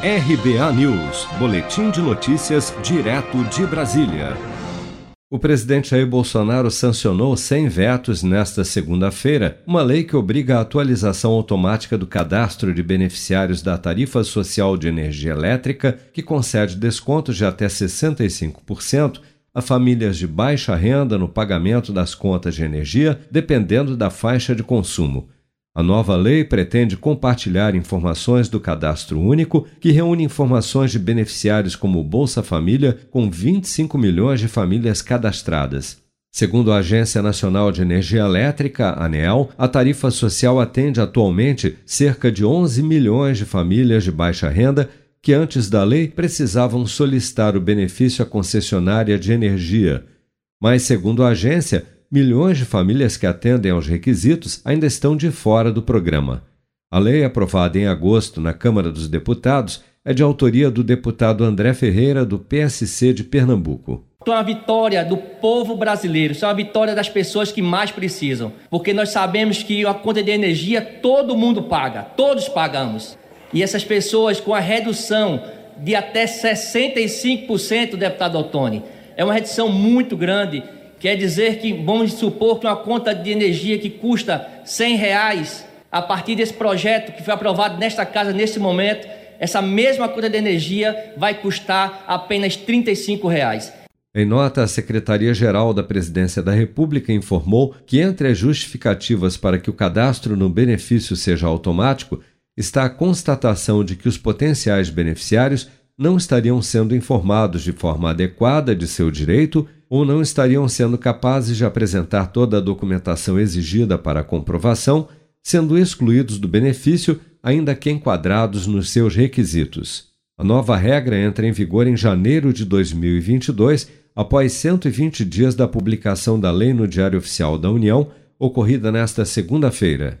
RBA News, Boletim de Notícias, direto de Brasília. O presidente Jair Bolsonaro sancionou sem vetos nesta segunda-feira uma lei que obriga a atualização automática do cadastro de beneficiários da tarifa social de energia elétrica, que concede descontos de até 65% a famílias de baixa renda no pagamento das contas de energia, dependendo da faixa de consumo. A nova lei pretende compartilhar informações do Cadastro Único, que reúne informações de beneficiários como Bolsa Família, com 25 milhões de famílias cadastradas. Segundo a Agência Nacional de Energia Elétrica, ANEEL, a tarifa social atende atualmente cerca de 11 milhões de famílias de baixa renda que antes da lei precisavam solicitar o benefício à concessionária de energia. Mas, segundo a agência, milhões de famílias que atendem aos requisitos ainda estão de fora do programa. A lei, aprovada em agosto na Câmara dos Deputados, é de autoria do deputado André Ferreira, do PSC de Pernambuco. Então, é uma vitória do povo brasileiro, isso é uma vitória das pessoas que mais precisam, porque nós sabemos que a conta de energia todo mundo paga, todos pagamos. E essas pessoas com a redução de até 65%, deputado Ottoni, é uma redução muito grande Quer dizer que vamos supor que uma conta de energia que custa 100 reais, a partir desse projeto que foi aprovado nesta casa nesse momento, essa mesma conta de energia vai custar apenas 35 reais. Em nota, a Secretaria-Geral da Presidência da República informou que entre as justificativas para que o cadastro no benefício seja automático está a constatação de que os potenciais beneficiários não estariam sendo informados de forma adequada de seu direito ou não estariam sendo capazes de apresentar toda a documentação exigida para comprovação, sendo excluídos do benefício, ainda que enquadrados nos seus requisitos. A nova regra entra em vigor em janeiro de 2022, após 120 dias da publicação da lei no Diário Oficial da União, ocorrida nesta segunda-feira.